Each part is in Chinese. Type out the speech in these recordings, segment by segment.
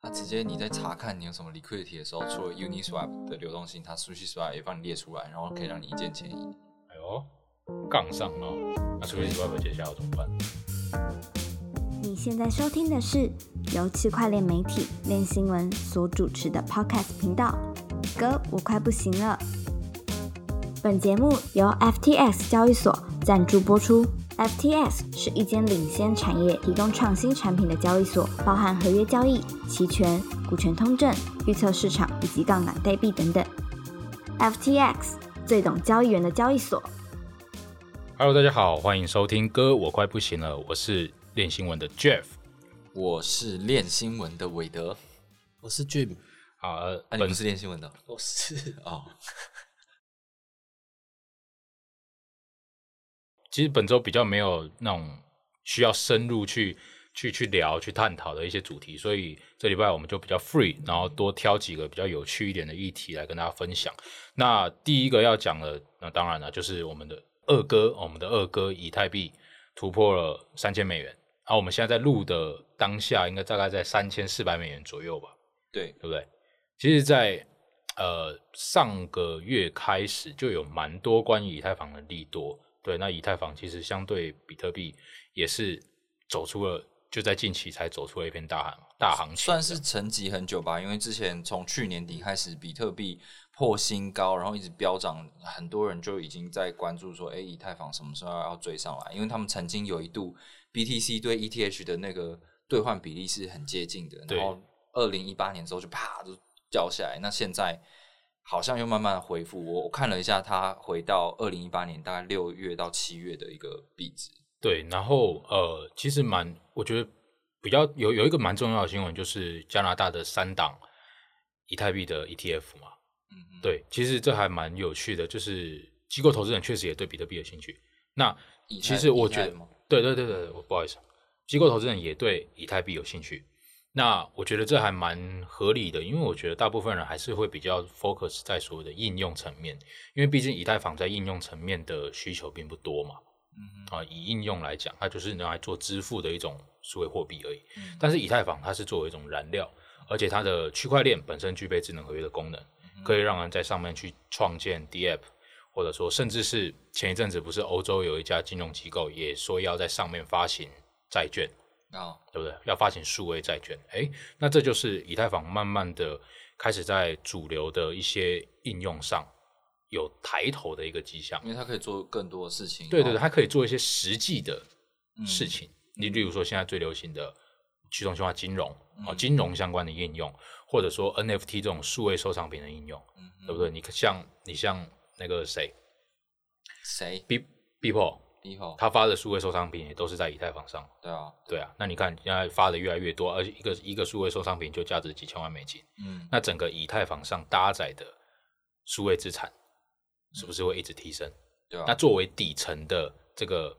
它直接你在查看你有什么 liquidity 的时候，除了 Uniswap 的流动性，它 SushiSwap 也帮你列出来，然后可以让你一键迁移。哎呦，杠上哦，那 SushiSwap 接下来要怎么办？你现在收听的是由区块链媒体链新闻所主持的 Podcast 频道。哥，我快不行了。本节目由 FTX 交易所赞助播出。FTX 是一间领先产业、提供创新产品的交易所，包含合约交易、期权、股权通证、预测市场以及杠杆代币等等。FTX 最懂交易员的交易所。Hello，大家好，欢迎收听哥，我快不行了，我是练新闻的 Jeff。我是练新闻的韦德，我是 Jim，好，呃啊，你本不是练新闻的我是哦？其实本周比较没有那种需要深入去去去聊、去探讨的一些主题，所以这礼拜我们就比较 free，然后多挑几个比较有趣一点的议题来跟大家分享。那第一个要讲的，那当然了，就是我们的二哥，我们的二哥以太币突破了三千美元，然后我们现在在录的当下，应该大概在三千四百美元左右吧。对，对不对？其实在，呃上个月开始就有蛮多关于以太坊的利多。对，那以太坊其实相对比特币也是走出了，就在近期才走出了一片大行大行情，算是沉寂很久吧，因为之前从去年底开始，比特币破新高，然后一直飙涨，很多人就已经在关注说，哎，以太坊什么时候要追上来？因为他们曾经有一度 BTC 对 ETH 的那个兑换比例是很接近的，然后二零一八年之后就啪就掉下来，那现在好像又慢慢的恢复。我我看了一下，它回到二零一八年大概六月到七月的一个币值。对，然后呃，其实蛮，我觉得比较有有一个蛮重要的新闻，就是加拿大的三档以太币的 ETF 嘛。嗯哼，对，其实这还蛮有趣的，就是机构投资人确实也对比特币有兴趣。那以其实我觉得对对对对，我不好意思，机构投资人也对以太币有兴趣。那我觉得这还蛮合理的，因为我觉得大部分人还是会比较 focus 在所谓的应用层面，因为毕竟以太坊在应用层面的需求并不多嘛。嗯，啊，以应用来讲，它就是拿来做支付的一种数位货币而已。嗯但是以太坊它是作为一种燃料，而且它的区块链本身具备智能合约的功能，可以让人在上面去创建 DApp，或者说甚至是前一阵子不是欧洲有一家金融机构也说要在上面发行债券，啊，对不对？要发行数位债券，诶，那这就是以太坊慢慢的开始在主流的一些应用上有抬头的一个迹象。因为它可以做更多的事情。对对对，它可以做一些实际的嗯事情。你例如说，现在最流行的去中心化金融嗯哦，金融相关的应用，或者说 NFT 这种数位收藏品的应用，对不对？你像你像那个谁谁 B People，他发的数位收藏品也都是在以太坊上。对啊，对啊，那你看现在发的越来越多，而且一个一个数位收藏品就价值几千万美金，嗯，那整个以太坊上搭载的数位资产是不是会一直提升？对啊，那作为底层的这个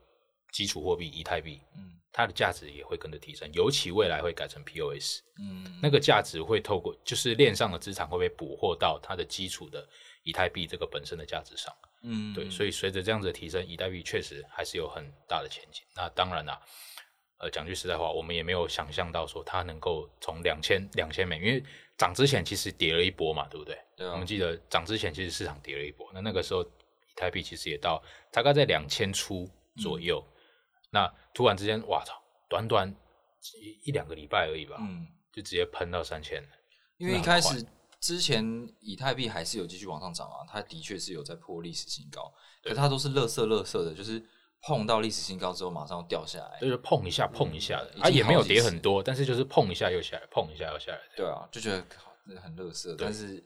基础货币以太币，嗯它的价值也会跟着提升，尤其未来会改成 POS，嗯，那个价值会透过就是链上的资产会被捕获到它的基础的以太币这个本身的价值上。嗯，对，所以随着这样子的提升，以太币确实还是有很大的前景。那当然啦，呃，讲句实在话，我们也没有想象到说它能够从两千两千美，因为涨之前其实跌了一波嘛，对不对？对啊我们记得涨之前其实市场跌了一波，那那个时候以太币其实也到大概在两千出左右，那突然之间，哇操，短短一一两个礼拜而已吧，嗯，就直接喷到三千了。因为一开始之前以太币还是有继续往上涨啊，它的确是有在破历史新高，可它都是乐色乐色的，就是碰到历史新高之后马上掉下来。就是碰一下碰一下的，已经啊也没有跌很多，但是就是碰一下又下来，碰一下又下来。对啊，就觉得很乐色，但是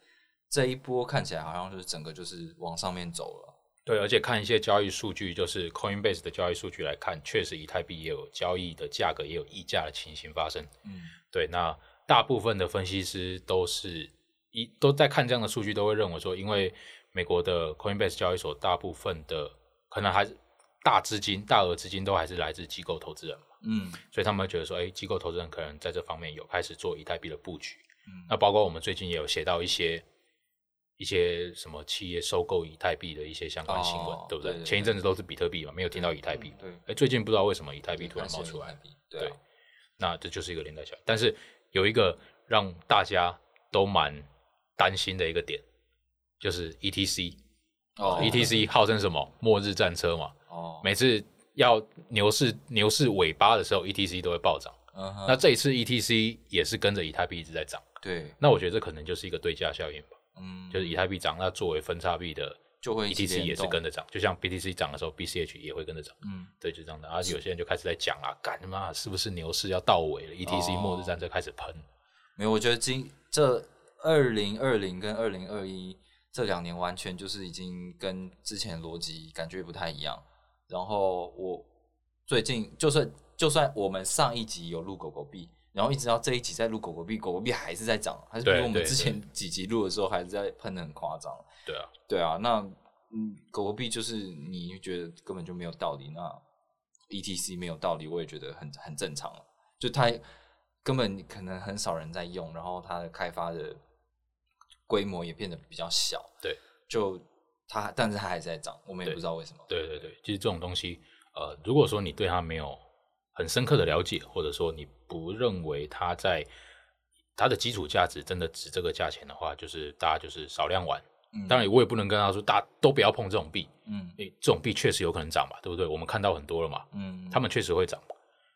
这一波看起来好像就是整个就是往上面走了。对，而且看一些交易数据，就是 Coinbase 的交易数据来看，确实以太币也有交易的价格也有溢价的情形发生。嗯对，那大部分的分析师都是一都在看这样的数据，都会认为说，因为美国的 Coinbase 交易所大部分的可能还是大资金、大额资金都还是来自机构投资人嘛，嗯所以他们会觉得说，哎，机构投资人可能在这方面有开始做以太币的布局。嗯那包括我们最近也有写到一些一些什么企业收购以太币的一些相关新闻，哦对不对？对对前一阵子都是比特币嘛，没有听到以太币。对，哎，最近不知道为什么以太币突然冒出来对啊，那这就是一个连带效应。但是有一个让大家都蛮担心的一个点，就是 ETC。哦 ETC 号称什么末日战车嘛，哦，每次要牛市牛市尾巴的时候，ETC 都会暴涨。嗯哼，那这一次 ETC 也是跟着以太币一直在涨，对，那我觉得这可能就是一个对价效应吧，嗯，就是以太币涨，那作为分叉币的就会 ETC 也是跟着涨，就像 BTC 涨的时候，BCH 也会跟着涨。嗯，对，就这样的。而、有些人就开始在讲啊，干他妈是不是牛市要到尾了？ETC 哦末日战争开始喷，没有，我觉得今这二零二零跟二零二一这两年完全就是已经跟之前的逻辑感觉不太一样。然后我最近就算就算我们上一集有录狗狗币，然后一直到这一集在录狗狗币，狗狗币还是在涨，还是比我们之前几集录的时候还是在喷的很夸张。对啊，对啊，那嗯，狗狗币就是你觉得根本就没有道理，那 ETC 没有道理，我也觉得很很正常了。就它根本可能很少人在用，然后它的开发的规模也变得比较小。对，就它，但是它还是在涨，我们也不知道为什么。对对对，其实这种东西，呃，如果说你对它没有很深刻的了解，或者说你不认为它在它的基础价值真的值这个价钱的话，就是大家就是少量玩。嗯。当然，我也不能跟他说大家都不要碰这种币，嗯。诶，这种币确实有可能涨嘛，对不对？我们看到很多了嘛，嗯，他们确实会涨，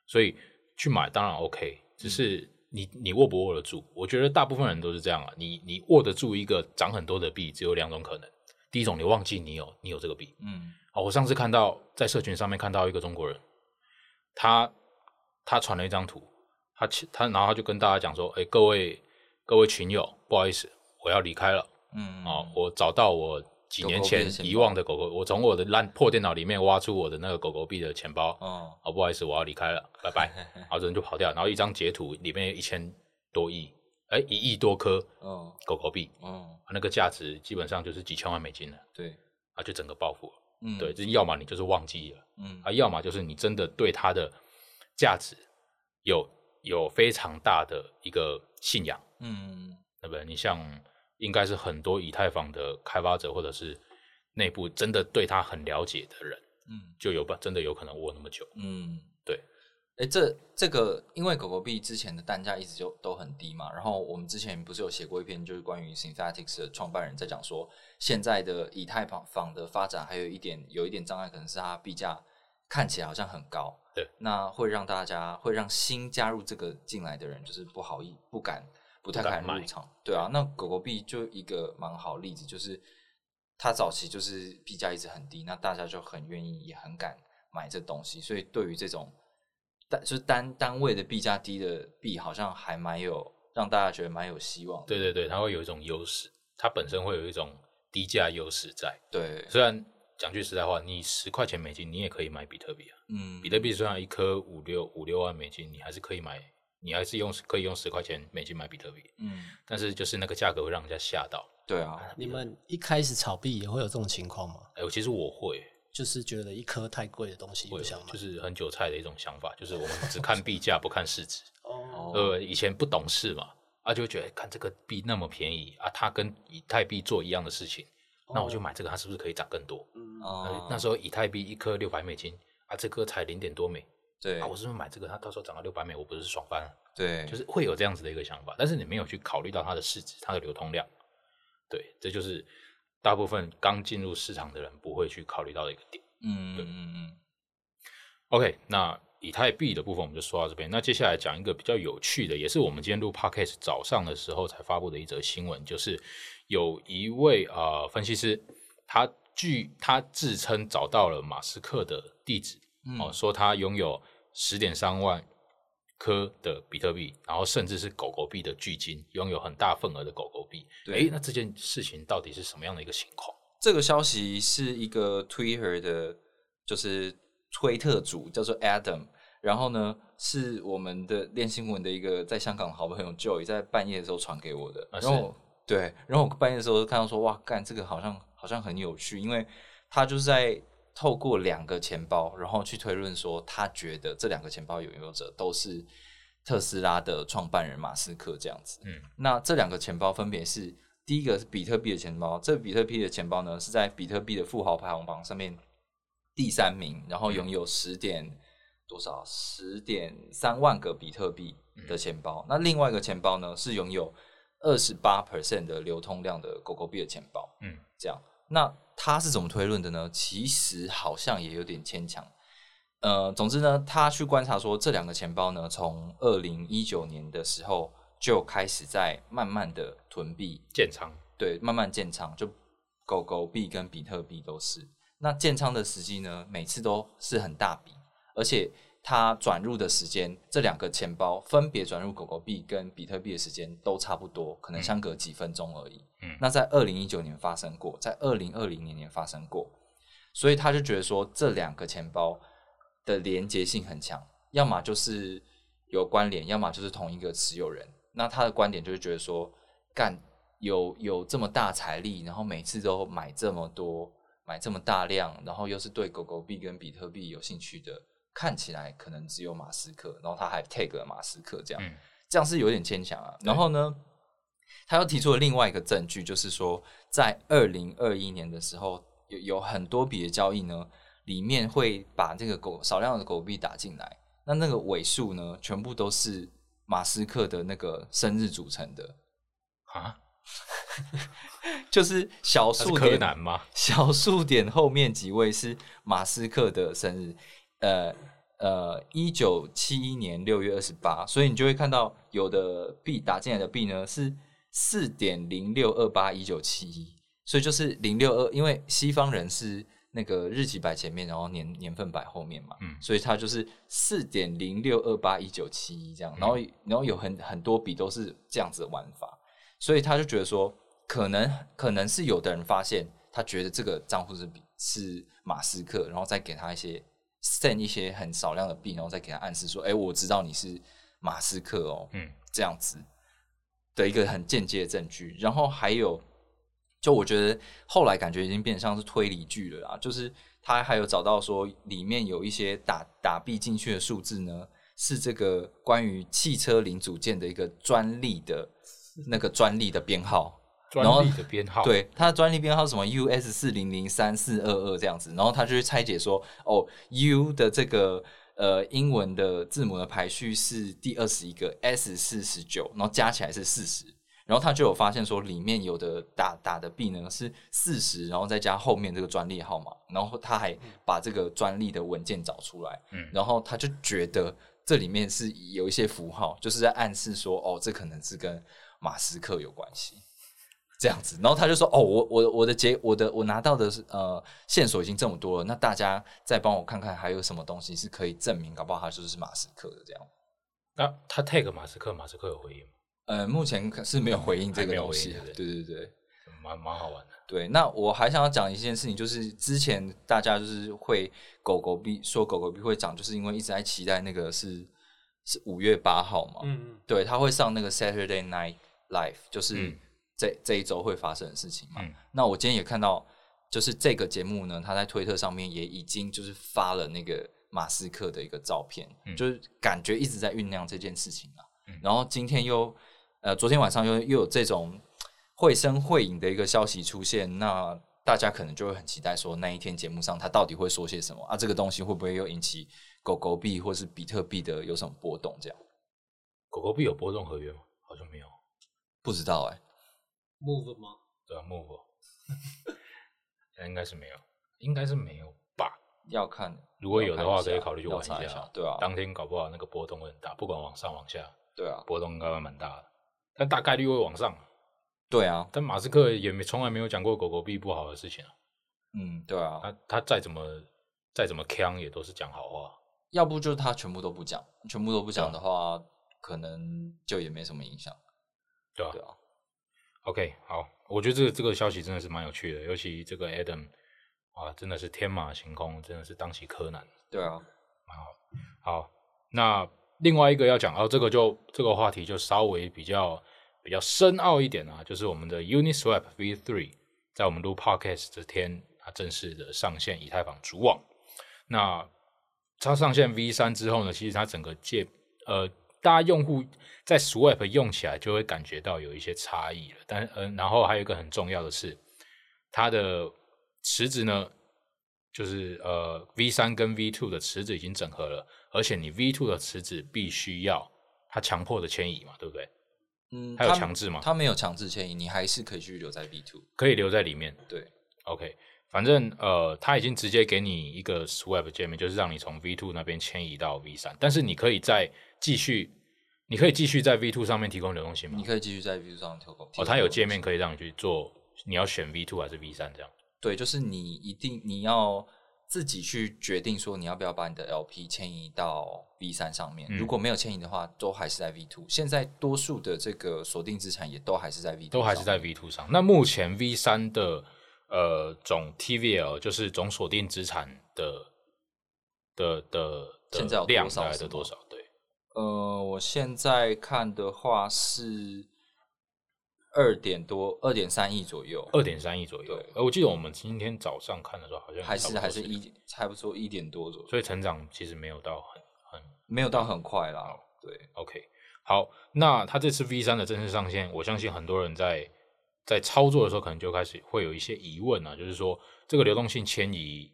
所以去买当然 OK，只是你你握不握得住？我觉得大部分人都是这样啊，你你握得住一个涨很多的币，只有两种可能，第一种你忘记你有你有这个币，嗯。哦，我上次看到在社群上面看到一个中国人，他他传了一张图，他其他然后他就跟大家讲说，哎，各位各位群友，不好意思，我要离开了。嗯哦，我找到我几年前遗忘的狗狗，我从我的烂破电脑里面挖出我的那个狗狗币的钱包。哦哦，不好意思，我要离开了，拜拜。然后人就跑掉，然后一张截图里面有一千多亿，哎，一亿多颗哦狗狗币，哦，那个价值基本上就是几千万美金了，对，啊，就整个暴富了。嗯对，就是要么你就是忘记了，嗯啊，要么就是你真的对它的价值有有非常大的一个信仰。嗯对不对？你像应该是很多以太坊的开发者或者是内部真的对他很了解的人，嗯就有吧真的有可能握那么久。嗯，对。哎，这这个，因为狗狗币之前的单价一直就都很低嘛，然后我们之前不是有写过一篇，就是关于 Synthetics 的创办人在讲说，现在的以太坊坊的发展还有一点有一点障碍，可能是它币价看起来好像很高，对，那会让大家会让新加入这个进来的人就是不好意不敢不太敢入场，对啊，那狗狗币就一个蛮好例子，就是它早期就是币价一直很低，那大家就很愿意也很敢买这东西，所以对于这种单就是单单位的币价低的币，好像还蛮有让大家觉得蛮有希望的。对对对，它会有一种优势，它本身会有一种低价优势在。对，虽然讲句实在话，你十块钱美金你也可以买比特币啊，嗯，比特币虽然一颗五六五六万美金，你还是可以买，你还是用可以用十块钱美金买比特币，嗯，但是就是那个价格会让人家吓到。对啊，你们一开始炒币也会有这种情况吗？哎，我其实我会。就是觉得一颗太贵的东西会不想买。就是很韭菜的一种想法，就是我们只看币价不看市值。哦，呃，以前不懂事嘛，啊，就会觉得看这个币那么便宜啊，它跟以太币做一样的事情，那我就买这个，它是不是可以涨更多？嗯，哦呃，那时候以太币一颗六百美金啊，这颗才零点多美对啊，我是不是买这个，它到时候涨到六百美，我不是爽翻了？对，就是会有这样子的一个想法，但是你没有去考虑到它的市值、它的流通量，对，这就是大部分刚进入市场的人不会去考虑到的一个点。嗯嗯嗯 OK，那以太币的部分我们就说到这边。那接下来讲一个比较有趣的，也是我们今天录 Podcast 早上的时候才发布的一则新闻，就是有一位呃分析师，他据他自称找到了马斯克的地址，嗯哦，说他拥有十点三万颗的比特币，然后甚至是狗狗币的巨金，拥有很大份额的狗狗币。对诶，那这件事情到底是什么样的一个情况？这个消息是一个 Twitter 的，就是推特主叫做 Adam，然后呢是我们的练新闻的一个在香港的好朋友 Joy 在半夜的时候传给我的，啊然后对，然后我半夜的时候看到说哇，干这个好像好像很有趣，因为他就是在透过两个钱包，然后去推论说他觉得这两个钱包拥有者都是特斯拉的创办人马斯克这样子，嗯，那这两个钱包分别是第一个是比特币的钱包，这个比特币的钱包呢是在比特币的富豪排行榜上面第三名，然后拥有十点多少十点三万个比特币的钱包。那另外一个钱包呢，是拥有二十八 percent 的流通量的狗狗币的钱包。嗯，这样，那他是怎么推论的呢？其实好像也有点牵强。呃，总之呢，他去观察说，这两个钱包呢，从二零一九年的时候就开始在慢慢的囤币，建仓，对，慢慢建仓，就狗狗币跟比特币都是。那建仓的时机呢，每次都是很大笔，而且它转入的时间，这两个钱包分别转入狗狗币跟比特币的时间都差不多，可能相隔几分钟而已。嗯那在二零一九年发生过，在二零二零年也发生过，所以他就觉得说这两个钱包的连接性很强，要么就是有关联，要么就是同一个持有人。那他的观点就是觉得说，干有有这么大财力，然后每次都买这么多，买这么大量，然后又是对狗狗币跟比特币有兴趣的，看起来可能只有马斯克，然后他还 tag 了马斯克这样，嗯这样是有点牵强啊。然后呢，他又提出了另外一个证据，就是说在二零二一年的时候，有有很多笔的交易呢，里面会把这个狗少量的狗币打进来，那那个尾数呢，全部都是马斯克的那个生日组成的，啊，就是小数点南吗？小数点后面几位是马斯克的生日，呃呃，一九七一年六月二十八，所以你就会看到有的币打进来的币呢是四点零六二八一九七一，所以就是零六二，因为西方人是那个日期摆前面，然后年年份摆后面嘛，嗯所以它就是四点零六二八一九七一这样，然后然后有很很多笔都是这样子的玩法，所以他就觉得说，可能可能是有的人发现，他觉得这个账户是是马斯克，然后再给他一些 send 一些很少量的币，然后再给他暗示说，哎、我知道你是马斯克哦，嗯，这样子的一个很间接的证据。然后还有，就我觉得后来感觉已经变得像是推理剧了啦，就是他还有找到说里面有一些打打币进去的数字呢，是这个关于汽车零组件的一个专利的那个专利的编号。然后专利的编号，，对，它的专利编号什么？US 四零零三四二二这样子，然后他就去拆解说，哦，U 的这个呃英文的字母的排序是第二十一个，S 是十九，然后加起来是四十，然后他就有发现说里面有的打打的 B 呢是四十，然后再加后面这个专利号码，然后他还把这个专利的文件找出来，嗯。然后他就觉得这里面是有一些符号，就是在暗示说，哦，这可能是跟马斯克有关系。这样子，然后他就说：“哦，我我我的结我的我拿到的是呃线索已经这么多了，那大家再帮我看看还有什么东西是可以证明，搞不好他就是马斯克的这样。那他 tag 马斯克，马斯克有回应吗？呃，目前可是没有回应这个东西，对对对对蛮蛮好玩的。对。那我还想要讲一件事情，就是之前大家就是会狗狗币说狗狗币会涨，就是因为一直在期待那个是是五月八号嘛，嗯嗯，对，他会上那个 Saturday Night Live，就是嗯这、这一周会发生的事情嘛。嗯那我今天也看到，就是这个节目呢，他在推特上面也已经就是发了那个马斯克的一个照片，嗯就是感觉一直在酝酿这件事情啊。嗯然后今天又呃，昨天晚上又又有这种绘声绘影的一个消息出现，那大家可能就会很期待说那一天节目上他到底会说些什么啊？这个东西会不会又引起狗狗币或是比特币的有什么波动？这样狗狗币有波动合约吗？好像没有。不知道哎、move 吗？对啊，move，应该是没有，应该是没有吧？要看，如果有的话，可以考虑去玩一下。对啊，当天搞不好那个波动会很大，不管往上往下，对啊，波动应该会蛮大的，但大概率会往上。对啊，但马斯克也没从来没有讲过狗狗币不好的事情啊，嗯，对啊，他他再怎么再怎么呛，也都是讲好话。要不就是他全部都不讲，全部都不讲的话，可能就也没什么影响。对啊对啊，OK，好，我觉得这个这个消息真的是蛮有趣的，尤其这个 Adam，哇，真的是天马行空，真的是当起柯南，对啊，蛮好。好，那另外一个要讲哦，这个就这个话题就稍微比较比较深奥一点啊，就是我们的 Uniswap V3，在我们录 Podcast 这天，它正式的上线以太坊主网。那它上线 V 三之后呢，其实它整个界呃，大家用户在 Swap 用起来就会感觉到有一些差异了。但呃，然后还有一个很重要的是，它的池子呢就是呃 V 三跟 V two 的池子已经整合了，而且你 V two 的池子必须要它强迫的迁移嘛，对不对？嗯，它有强制吗它没有强制迁移，你还是可以继续留在 V two。可以留在里面。对，OK，反正呃，他已经直接给你一个 swap 界面，就是让你从 V two 那边迁移到 V 三，但是你可以再继续，你可以继续在 V two 上面提供流动性吗你？可以继续在 V two 上提供。哦，它有界面可以让你去做，你要选 V two 还是 V 三这样？对，就是你一定你要自己去决定说你要不要把你的 LP 迁移到 V 三上面。嗯如果没有迁移的话，都还是在 V two。现在多数的这个锁定资产也都还是在 V 都还是在 V two 上。那目前 V 三的呃总 TVL 就是总锁定资产的的的现在量大概的多少？对，呃，我现在看的话是二点多，二点三亿左右，二点三亿左右对。呃，我记得我们今天早上看的时候好像还是还是一差不多一点多左右，所以成长其实没有到很很没有到很快啦。对，OK。好，那它这次 V 三的正式上线，我相信很多人在在操作的时候，可能就开始会有一些疑问啊，就是说这个流动性迁移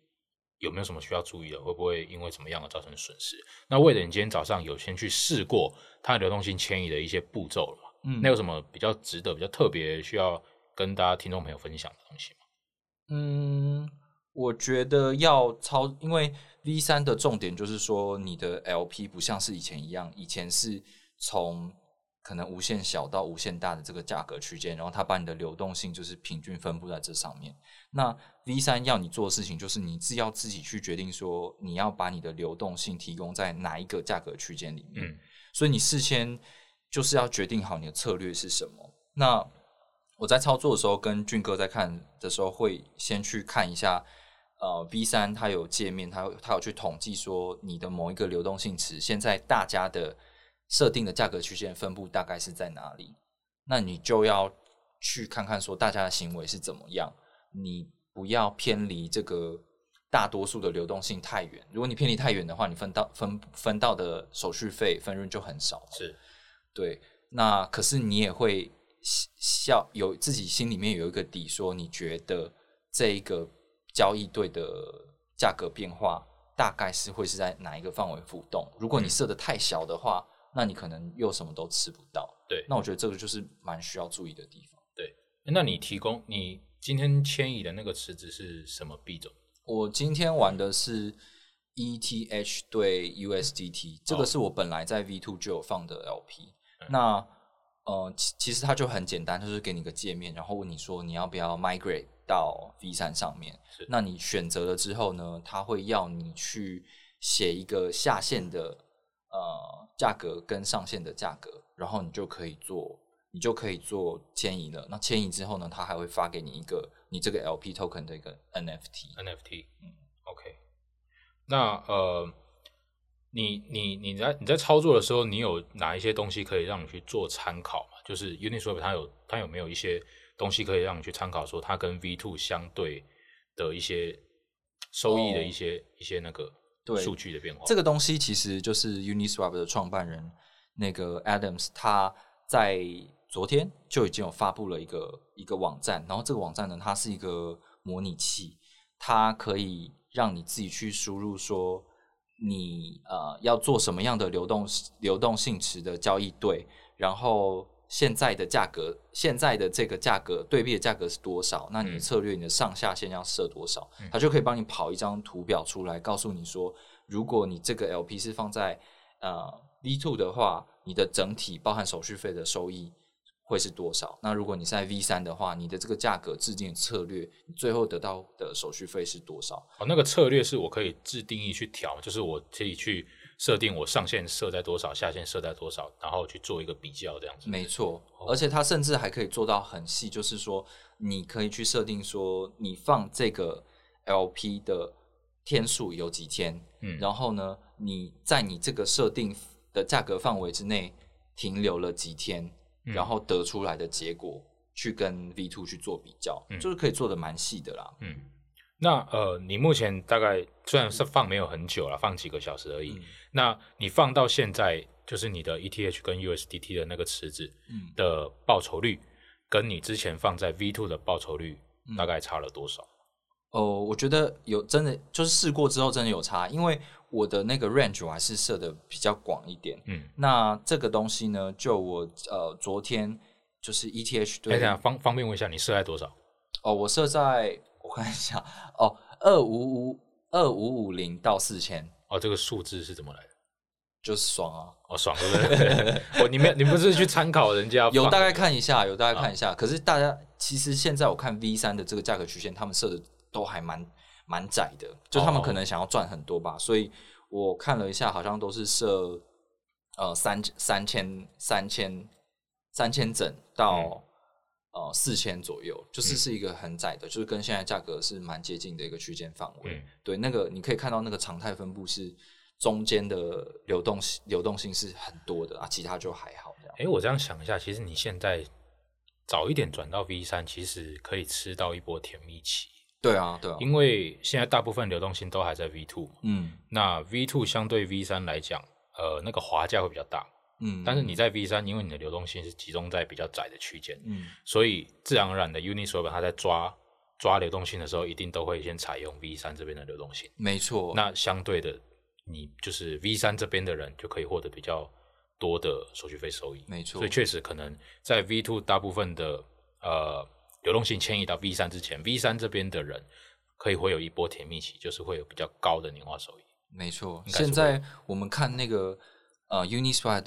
有没有什么需要注意的？会不会因为怎么样而造成损失？那为了你今天早上有先去试过它流动性迁移的一些步骤了嘛？嗯那有什么比较值得、比较特别需要跟大家听众朋友分享的东西吗？嗯，我觉得要操，因为 V 三的重点就是说，你的 LP 不像是以前一样，以前是从可能无限小到无限大的这个价格区间，然后它把你的流动性就是平均分布在这上面。那 V 三要你做的事情就是你自要自己去决定说，你要把你的流动性提供在哪一个价格区间里面。嗯所以你事先就是要决定好你的策略是什么。那我在操作的时候，跟俊哥在看的时候，会先去看一下，呃，V 三它有界面，它有它有去统计说你的某一个流动性池，现在大家的设定的价格区间分布大概是在哪里？那你就要去看看说大家的行为是怎么样，你不要偏离这个大多数的流动性太远。如果你偏离太远的话，你分到分分到的手续费分润就很少。是，对，那可是你也会笑有自己心里面有一个底，说你觉得这一个交易对的价格变化大概是会是在哪一个范围浮动？如果你设的太小的话，那你可能又什么都吃不到。对。那我觉得这个就是蛮需要注意的地方。对那你提供你今天迁移的那个池子是什么币种？我今天玩的是 ETH 对 USDT，这个哦是我本来在 V two 就有放的 LP。嗯那呃，其其实它就很简单，就是给你个界面，然后问你说你要不要 migrate 到 V 三上面。那你选择了之后呢，它会要你去写一个下线的呃价格跟上限的价格，然后你就可以做，你就可以做迁移了。那迁移之后呢，它还会发给你一个你这个 LP token 的一个 NFT。NFT，嗯，OK。那呃，你你你在你在操作的时候，你有哪一些东西可以让你去做参考嘛？就是 Uniswap 它有它有没有一些东西可以让你去参考，说它跟 V two 相对的一些收益的一些、一些那个对数据的变化？这个东西其实就是 Uniswap 的创办人那个 Adams，他在昨天就已经有发布了一个一个网站，然后这个网站呢，它是一个模拟器，它可以让你自己去输入说你呃要做什么样的流动流动性池的交易对，然后。现在的价格，现在的这个价格对币的价格是多少？那你的嗯策略，你的上下限要设多少？嗯它就可以帮你跑一张图表出来，告诉你说，如果你这个 LP 是放在呃 V two 的话，你的整体包含手续费的收益会是多少？那如果你是在 V 三的话，你的这个价格制定策略，你最后得到的手续费是多少？哦，那个策略是我可以自定义去调，就是我可以去设定我上限设在多少，下限设在多少，然后去做一个比较，这样子。没错，而且它甚至还可以做到很细，就是说你可以去设定说，你放这个 LP 的天数有几天，嗯。然后呢，你在你这个设定的价格范围之内停留了几天，嗯。然后得出来的结果去跟 V two 去做比较，嗯。就是可以做的蛮细的啦。嗯，那呃，你目前大概虽然是放没有很久了，放几个小时而已，嗯那你放到现在，就是你的 ETH 跟 USDT 的那个池子嗯的报酬率，跟你之前放在 V two 的报酬率嗯大概差了多少？哦，我觉得有真的就是试过之后真的有差，因为我的那个 range 我还是设的比较广一点。嗯，那这个东西呢，就我呃昨天就是 ETH 哎，对等下方方便问一下，你设在多少？哦，我设在我看一下哦，二五五二五五零到四千，哦，这个数字是怎么来的？就是爽啊！哦，爽对不对？哦，你们你不是去参考人家有大概看一下，有大概看啊一下。可是大家其实现在我看 V 三的这个价格曲线，他们设的都还蛮蛮窄的，就他们哦可能想要赚很多吧。所以我看了一下，好像都是设呃三三千三千三千整到、嗯呃四千左右，就是是一个很窄的，就是跟现在价格是蛮接近的一个区间范围。嗯对，那个你可以看到那个常态分布是中间的流动性流动性是很多的啊，其他就还好这样。哎，我这样想一下，其实你现在早一点转到 V 三，其实可以吃到一波甜蜜期，对啊，对啊，因为现在大部分流动性都还在 V two，嗯那 V two 相对 V 三来讲，呃，那个滑价会比较大，嗯，但是你在 V 三，因为你的流动性是集中在比较窄的区间，嗯所以自然而然的 Uniswap 它在抓抓流动性的时候，一定都会先采用 V 三这边的流动性。没错，那相对的，你就是 V 三这边的人就可以获得比较多的手续费收益。没错所以确实可能在 V two 大部分的呃流动性迁移到 V 三之前，V 三这边的人可以会有一波甜蜜期，就是会有比较高的年化收益。没错。现在我们看那个呃 Uniswap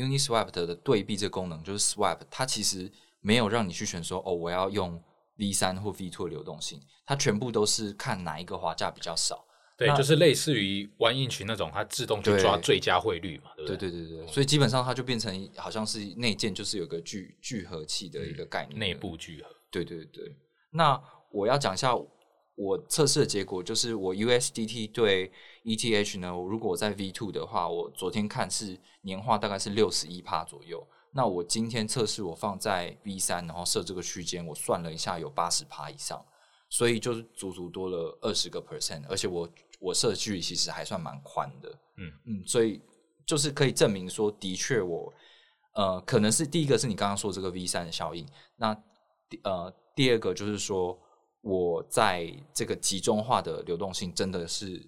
Uniswap 的对比这个功能，就是 Swap，它其实没有让你去选说哦，我要用 V 三或 V two 的流动性，它全部都是看哪一个滑价比较少。对，就是类似于 One Inch 那种，它自动去抓最佳汇率嘛，对不对？对对对对，所以基本上它就变成好像是内建就是有个聚聚合器的一个概念，内部聚合。对对对，那我要讲一下我测试的结果，就是我 USDT 对 ETH 呢，如果我在 V two 的话，我昨天看是年化大概是六十一帕左右。那我今天测试我放在 V 三，然后设这个区间，我算了一下有八十帕以上，所以就是足足多了二十个 percent，而且我我设的距离其实还算蛮宽的。嗯嗯，所以就是可以证明说，的确我呃，可能是第一个是你刚刚说这个 V 三的效应，那第呃第二个就是说我在这个集中化的流动性真的是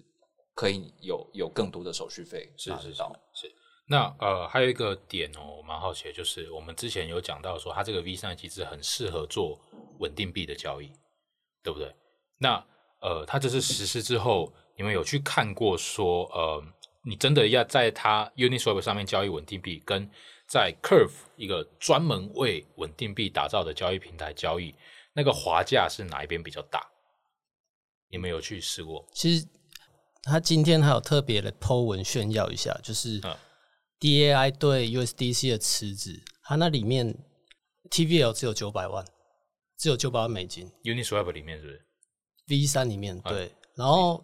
可以有有更多的手续费是是是拿得到，是。那呃，还有一个点哦，我蛮好奇的，就是我们之前有讲到说，它这个 V 三的机制很适合做稳定币的交易，对不对？那呃，它这次实施之后，你们有去看过说，呃，你真的要在它 Uniswap 上面交易稳定币，跟在 Curve 一个专门为稳定币打造的交易平台交易，那个滑价是哪一边比较大？你们有去试过？其实他今天还有特别的 Po 文炫耀一下，就是嗯 DAI 对 USDC 的池子，它那里面 TVL 只有九百万，只有九百万美金 Uniswap 里面是不是？，V 三里面嗯对，然后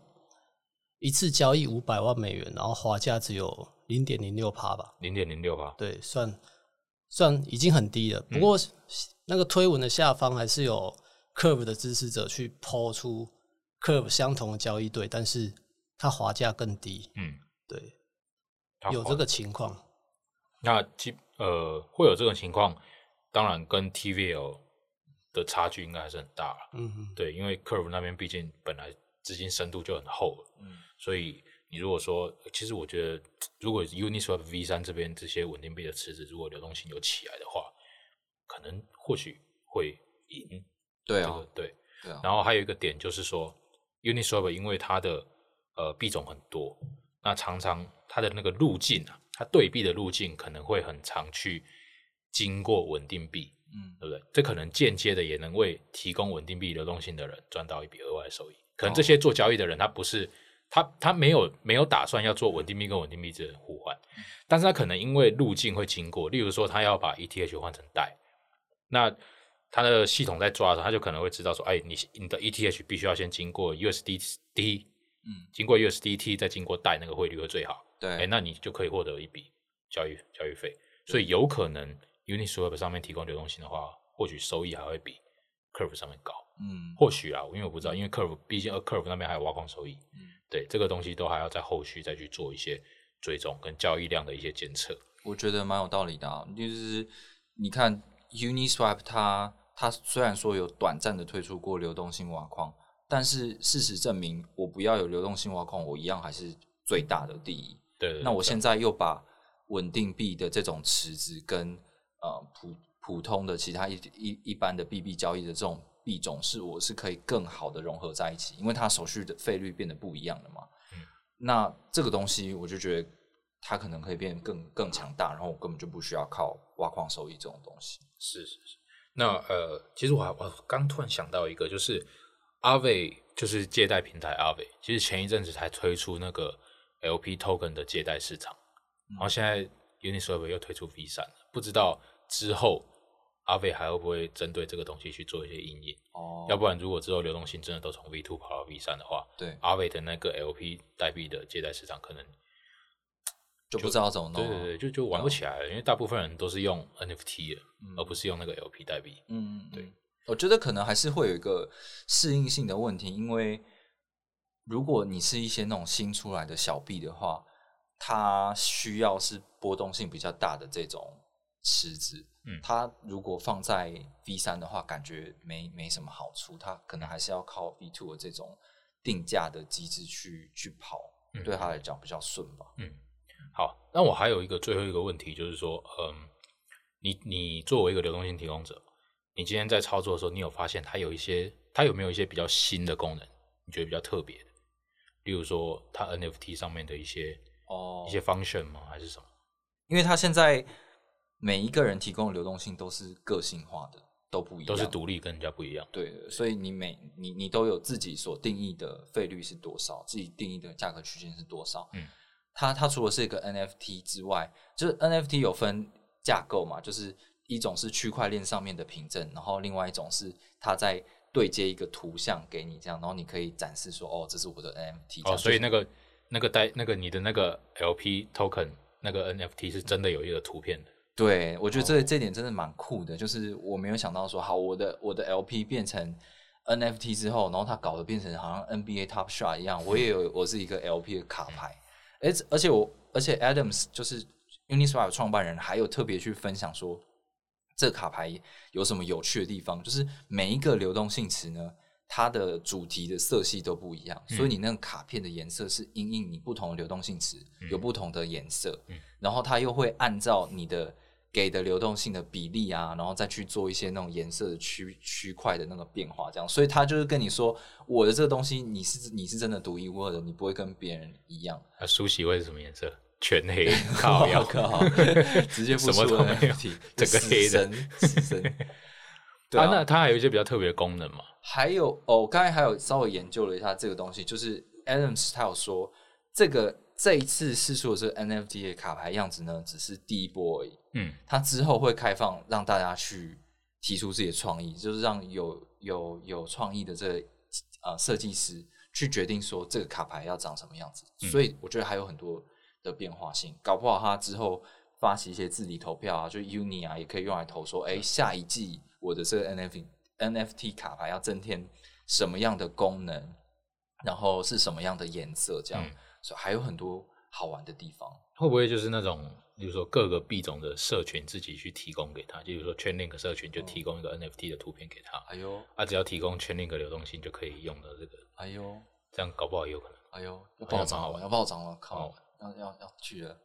一次交易五百万美元，然后滑价只有零点零六趴吧，零点零六趴？对，算算已经很低了。不过、那个推文的下方还是有 Curve 的支持者去抛出 Curve 相同的交易对，但是它滑价更低。嗯，对，有这个情况。那基呃会有这种情况，当然跟 TVL 的差距应该还是很大了。嗯，对，因为 Curve 那边毕竟本来资金深度就很厚了，嗯所以你如果说，其实我觉得，如果 Uniswap V 三这边这些稳定币的池子，如果流动性有起来的话，可能或许会赢。对啊这个，对。对啊，然后还有一个点就是说，Uniswap 因为它的呃币种很多，那常常它的那个路径啊，它对币的路径可能会很常去经过稳定币，嗯对不对？这可能间接的也能为提供稳定币流动性的人赚到一笔额外的收益。可能这些做交易的人，他不是他他没有没有打算要做稳定币跟稳定币之间的互换，但是他可能因为路径会经过，例如说他要把 ETH 换成代，那它的系统在抓的时候，它就可能会知道说，哎，你你的 ETH 必须要先经过 USDT，嗯，经过 USDT 再经过代，那个汇率会最好。对，哎，那你就可以获得一笔交易交易费。所以有可能 Uniswap 上面提供流动性的话，或许收益还会比 Curve 上面高。嗯或许啊，因为我不知道，因为 Curve 毕竟呃 Curve 那边还有挖矿收益，嗯对这个东西都还要在后续再去做一些追踪跟交易量的一些监测。我觉得蛮有道理的啊，就是你看 Uniswap 它它虽然说有短暂的推出过流动性挖矿，但是事实证明，我不要有流动性挖矿，我一样还是最大的第一。对对，那我现在又把稳定币的这种池子跟呃普普通的其他一一一般的币币交易的这种币种，是我是可以更好的融合在一起，因为它手续的费率变得不一样了嘛。嗯那这个东西我就觉得它可能可以变得更更强大，然后我根本就不需要靠挖矿收益这种东西。是是是。那呃，其实我我刚突然想到一个，就是阿伟就是借贷平台阿伟，其实前一阵子才推出那个 LP token 的借贷市场，然后现在 Uniswap 又推出 V 三了，不知道之后阿伟还会不会针对这个东西去做一些应用？哦要不然如果之后流动性真的都从 V two 跑到 V 三的话，对，阿伟的那个 LP 代币的借贷市场可能就不知道怎么弄了。对对对，就就玩不起来了，因为大部分人都是用 NFT 的，嗯而不是用那个 LP 代币。嗯，对对，我觉得可能还是会有一个适应性的问题，因为如果你是一些那种新出来的小币的话，它需要是波动性比较大的这种池子，嗯它如果放在 V 三的话，感觉没没什么好处，它可能还是要靠 V two 的这种定价的机制去去跑，嗯对它来讲比较顺吧。嗯，好，那我还有一个最后一个问题，就是说，嗯，你你作为一个流动性提供者，你今天在操作的时候，你有发现它有一些，它有没有一些比较新的功能，你觉得比较特别的？例如说，它 NFT 上面的一些哦一些 function 吗？还是什么？因为它现在每一个人提供的流动性都是个性化的，都不一样，都是独立跟人家不一样。对的，所以你每你你都有自己所定义的费率是多少，自己定义的价格区间是多少。嗯，它它除了是一个 NFT 之外，就是 NFT 有分架构嘛，就是一种是区块链上面的凭证，然后另外一种是它在对接一个图像给你，这样，然后你可以展示说，哦，这是我的 NFT。哦，所以那个那个带那个你的那个 LP token 那个 NFT 是真的有一个图片的。对，我觉得哦这这点真的蛮酷的，就是我没有想到说，好，我的我的 LP 变成 NFT 之后，然后它搞得变成好像 NBA Top Shot 一样，我也有我是一个 LP 的卡牌，而而且我而且 Adams 就是 Uniswap 创办人，还有特别去分享说，这卡牌有什么有趣的地方，就是每一个流动性池呢。它的主题的色系都不一样，所以你那个卡片的颜色是因应你不同的流动性池有不同的颜色，然后它又会按照你的给的流动性的比例啊，然后再去做一些那种颜色的区区块的那个变化，这样，所以他就是跟你说，我的这个东西你是你是真的独一无二的，你不会跟别人一样。那梳洗会是什么颜色？全黑，靠腰，靠，直接不出什么都没有 NFT，整个黑的死。对啊，啊，那它还有一些比较特别的功能嘛？还有哦，我刚才还有稍微研究了一下这个东西，就是 Adams 他有说，这个这一次试出的这个 NFT 的卡牌样子呢，只是第一波而已。嗯，它之后会开放让大家去提出自己的创意，就是让有有有创意的这个呃设计师去决定说这个卡牌要长什么样子。嗯。所以我觉得还有很多的变化性，搞不好它之后发起一些治理投票啊，就 Uni 啊，也可以用来投说，哎，下一季我的这个 NFT NFT 卡牌要增添什么样的功能，然后是什么样的颜色，这样，嗯所以还有很多好玩的地方。会不会就是那种，比如说各个币种的社群自己去提供给他，就比如说 Chainlink 社群就提供一个 NFT 的图片给他，哎呦，他只要提供 Chainlink 流动性就可以用的这个，哎呦。这样搞不好也有可能。哎呦，要暴涨了，要暴涨了，靠哦，要要要去了。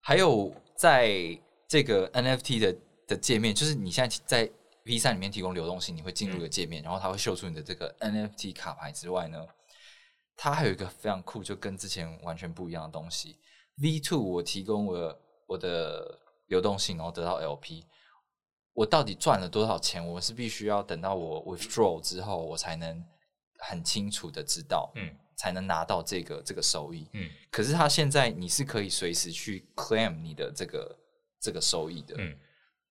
还有在这个 NFT 的的界面，就是你现在在 V 三里面提供流动性，你会进入一个界面，然后它会秀出你的这个 NFT 卡牌之外呢，它还有一个非常酷，就跟之前完全不一样的东西。V two 我提供我我的流动性，然后得到 LP，我到底赚了多少钱？我是必须要等到我 withdraw 之后，我才能很清楚的知道，嗯才能拿到这个这个收益。嗯可是它现在你是可以随时去 claim 你的这个这个收益的，嗯，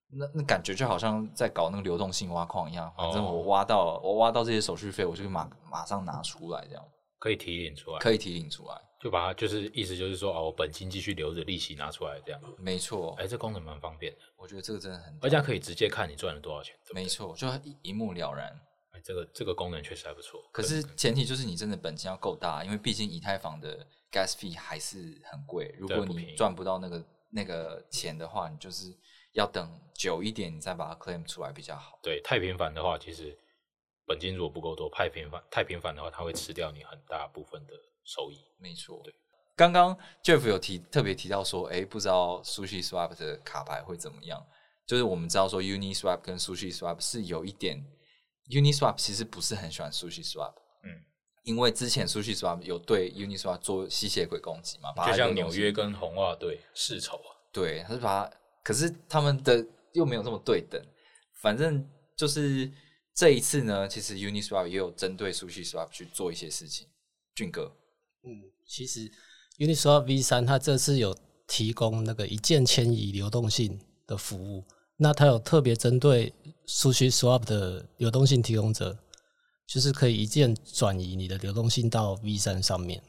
那那感觉就好像在搞那个流动性挖矿一样，反正哦我挖到我挖到这些手续费，我就马马上拿出来，这样可以提领出来，可以提领出来。就把它就是意思就是说，哦，我本金继续留着，利息拿出来这样。没错，哎，这功能蛮方便的，我觉得这个真的很而且可以直接看你赚了多少钱。没，错，就一一目了然。哎，这个这个功能确实还不错。可是前提就是你真的本金要够大，因为毕竟以太坊的 gas fee 还是很贵。如果你赚不到那个那个钱的话，你就是要等久一点，你再把它 claim 出来比较好。对太频繁的话，其实本金如果不够多，太频繁太频繁的话，它会吃掉你很大部分的收益。没错，对。刚刚 Jeff 有提特别提到说，哎，不知道 Sushi Swap 的卡牌会怎么样？就是我们知道说，Uniswap 跟 Sushi Swap 是有一点，Uniswap 其实不是很喜欢 Sushi Swap，嗯，因为之前 Sushi Swap 有对 Uniswap 做吸血鬼攻击嘛，把就像纽约跟红袜队世仇啊，对，他是把它，可是他们的又没有这么对等。反正就是这一次呢，其实 Uniswap 也有针对 Sushi Swap 去做一些事情。俊哥，嗯，其实 Uniswap V 三它这次有提供那个一键迁移流动性的服务，那它有特别针对 Sushi Swap 的流动性提供者，就是可以一键转移你的流动性到 V 三上面。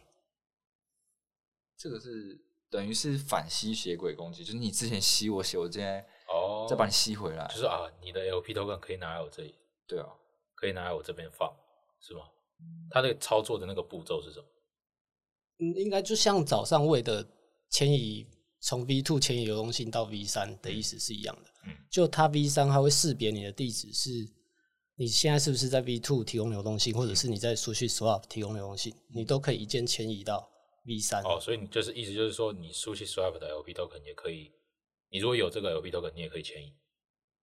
这个是等于是反吸血鬼攻击，就是你之前吸我血，我今天哦，再把你吸回来。就是啊，你的 LP token 可以拿来我这里，对啊，可以拿来我这边放，是吗？它那个操作的那个步骤是什么？嗯，应该就像早上位的迁移从 V two 迁移流动性到 V 三的意思是一样的。嗯，就它 V 三它会识别你的地址是你现在是不是在 V two 提供流动性，或者是你在 Sushi Swap 提供流动性，你都可以一键迁移到 V 三。哦，所以你就是意思就是说，你 Sushi Swap 的 LP token 也可以，你如果有这个 LP token，你也可以迁移，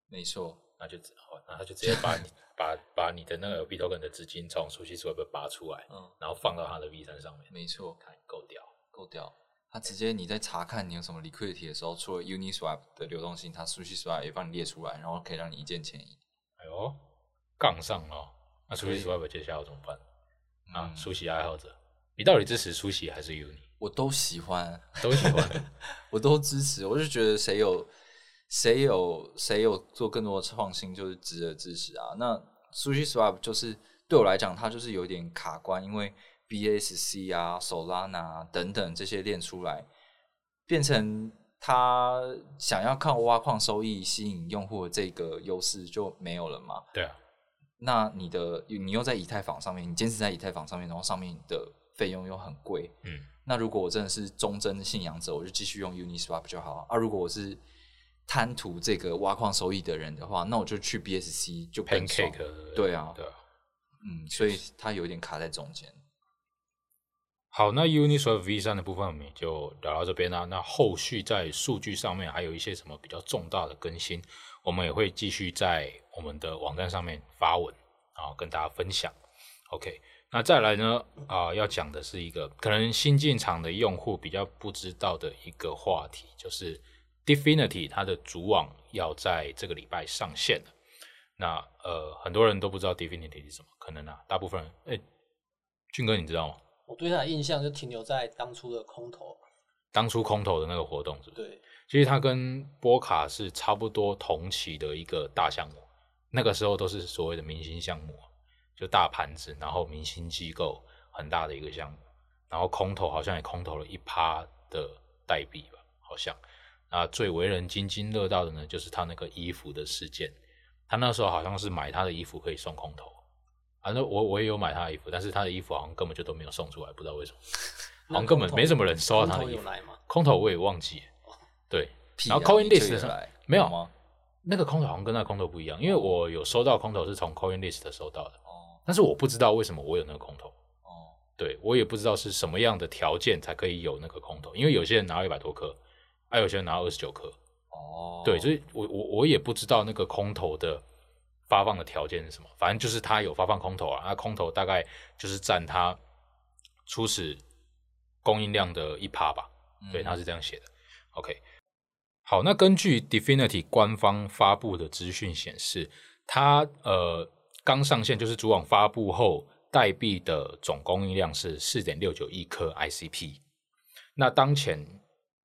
没错，那就只好，那他就直接把你把把你的那个 LP token 的资金从 Sushi Swap 拔出来，嗯，然后放到他的 V 三上面，没错，看够屌。够屌。他直接你在查看你有什么 liquidity 的时候，除了 Uniswap 的流动性，它 Sushi Swap 也帮你列出来，然后可以让你一键迁移。哎呦，杠上了，那 Sushi Swap 接下来要怎么办？啊，嗯苏喜爱好者，你到底支持苏喜还是 Uni？我都喜欢，都喜欢。我都支持。我就觉得谁有谁有谁有做更多的创新，就是值得支持啊。那 Sushi Swap 就是对我来讲，它就是有点卡关，因为 BSC 啊、Solana 啊等等这些链出来，变成他想要靠挖矿收益吸引用户的这个优势就没有了嘛。对啊，那你的你又在以太坊上面，你坚持在以太坊上面，然后上面的费用又很贵，嗯，那如果我真的是忠贞信仰者，我就继续用 Uniswap 就好啊。如果我是贪图这个挖矿收益的人的话，那我就去 BSC 就更爽 Pancake，对啊，对啊。嗯，所以它有点卡在中间。好，那 Uniswap V 三的部分我们就聊到这边啦。那后续在数据上面还有一些什么比较重大的更新，我们也会继续在我们的网站上面发文啊，跟大家分享。OK，那再来呢啊、要讲的是一个可能新进场的用户比较不知道的一个话题，就是 Definity 它的主网要在这个礼拜上线了。那呃，很多人都不知道 Definity 是什么，可能啊，大部分人，哎、俊哥你知道吗？我对它的印象就停留在当初的空投。当初空投的那个活动是不是？对，其实它跟波卡是差不多同期的一个大项目，那个时候都是所谓的明星项目，就大盘子，然后明星机构很大的一个项目，然后空投好像也空投了一趴的代币吧，好像。那最为人津津乐道的呢，就是他那个衣服的事件，他那时候好像是买他的衣服可以送空投，反正我我也有买他的衣服，但是他的衣服好像根本就都没有送出来，不知道为什么，好像根本没什么人收到他的衣服。空投我也忘记了，对，然后 Coin List 上有来没有吗？那个空投好像跟那个空投不一样，因为我有收到空投是从 Coin List 收到的，哦但是我不知道为什么我有那个空投，哦，对我也不知道是什么样的条件才可以有那个空投，因为有些人拿到一百多颗，还、有些人拿到二十九颗，哦，对，所以我我我也不知道那个空投的发放的条件是什么，反正就是他有发放空投啊，那空投大概就是占他初始供应量的一趴吧，对，嗯他是这样写的。OK，好，那根据 Definity 官方发布的资讯显示，它呃刚上线就是主网发布后，代币的总供应量是四点六九亿颗 ICP。那当前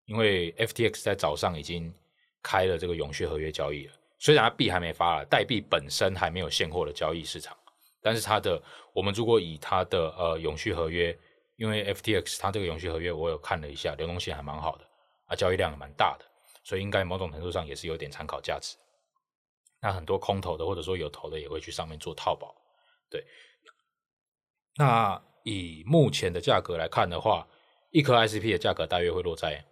因为 FTX 在早上已经开了这个永续合约交易了，虽然它币还没发了，代币本身还没有现货的交易市场，但是它的我们如果以它的呃永续合约，因为 FTX 它这个永续合约我有看了一下，流动性还蛮好的，啊交易量也蛮大的，所以应该某种程度上也是有点参考价值。那很多空头的或者说有投的也会去上面做套保，对。那以目前的价格来看的话，一颗 ICP 的价格大约会落在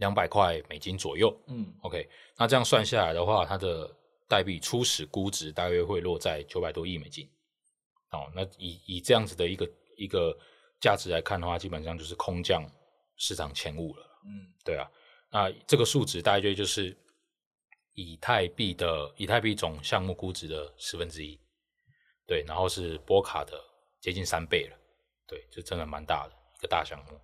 两百块美金左右。嗯 OK，那这样算下来的话，它的代币初始估值大约会落在九百多亿美金。哦，那以以这样子的一个一个价值来看的话，基本上就是空降市场前五了。嗯，对啊，那这个数值大概就是以太币的以太币总项目估值的十分之一，对，然后是波卡的接近三倍了，对，这真的蛮大的一个大项目。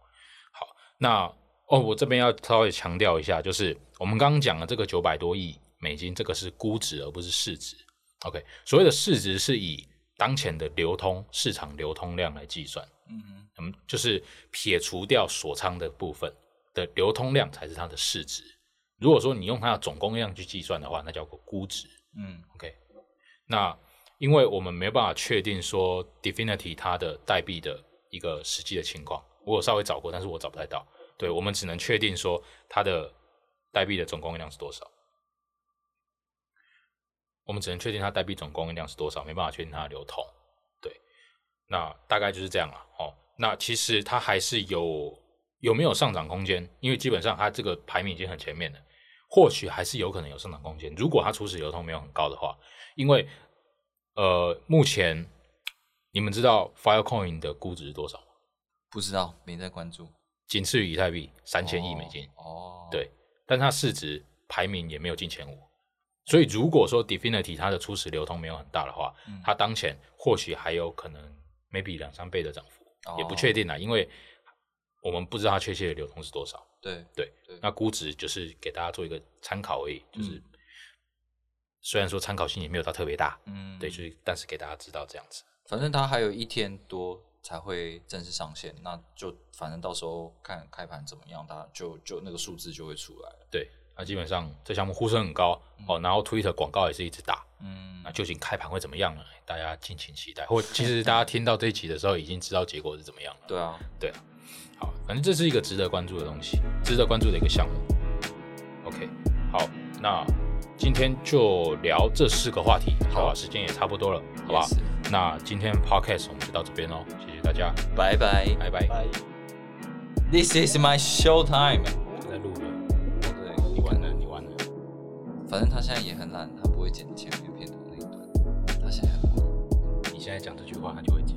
好，那哦，我这边要稍微强调一下，就是我们刚刚讲的这个九百多亿美金，这个是估值而不是市值。OK，所谓的市值是以当前的流通市场流通量来计算，嗯哼，嗯，就是撇除掉锁仓的部分的流通量才是它的市值。如果说你用它的总供应量去计算的话，那叫做估值。嗯 OK，那因为我们没有办法确定说 Definity 它的代币的一个实际的情况，我有稍微找过，但是我找不太到。对我们只能确定说它的代币的总供应量是多少。我们只能确定它代币总供应量是多少，没办法确定它的流通。对，那大概就是这样了。哦，那其实它还是有有没有上涨空间？因为基本上它这个排名已经很前面了，或许还是有可能有上涨空间。如果它初始流通没有很高的话，因为呃，目前你们知道 Filecoin 的估值是多少吗？不知道，没在关注。仅次于以太币三千亿美金。哦，对，但它市值排名也没有进前五。所以如果说 Definity 它的初始流通没有很大的话，嗯它当前或许还有可能 maybe 两三倍的涨幅，也不确哦定啦，因为我们不知道它确切的流通是多少。对，对，对那估值就是给大家做一个参考而已，就是、嗯虽然说参考性也没有到特别大，嗯，对，就是但是给大家知道这样子。反正它还有一天多才会正式上线，那就反正到时候看开盘怎么样，它就就那个数字就会出来了。对，那基本上这项目呼声很高、哦，然后 Twitter 广告也是一直打，嗯那究竟开盘会怎么样呢？大家敬请期待。或其实大家听到这一集的时候，已经知道结果是怎么样了。对啊，对啊，好，反正这是一个值得关注的东西，值得关注的一个项目。OK，好，那今天就聊这四个话题，好吧？时间也差不多了，好吧那今天 Podcast 我们就到这边喽，谢谢大家，拜拜拜拜。，This is my show time。我在录了，对，你完了，你完了。反正他现在也很懒，他不会剪前面片头那一段，他现在很忙。你现在讲这句话，他就会剪。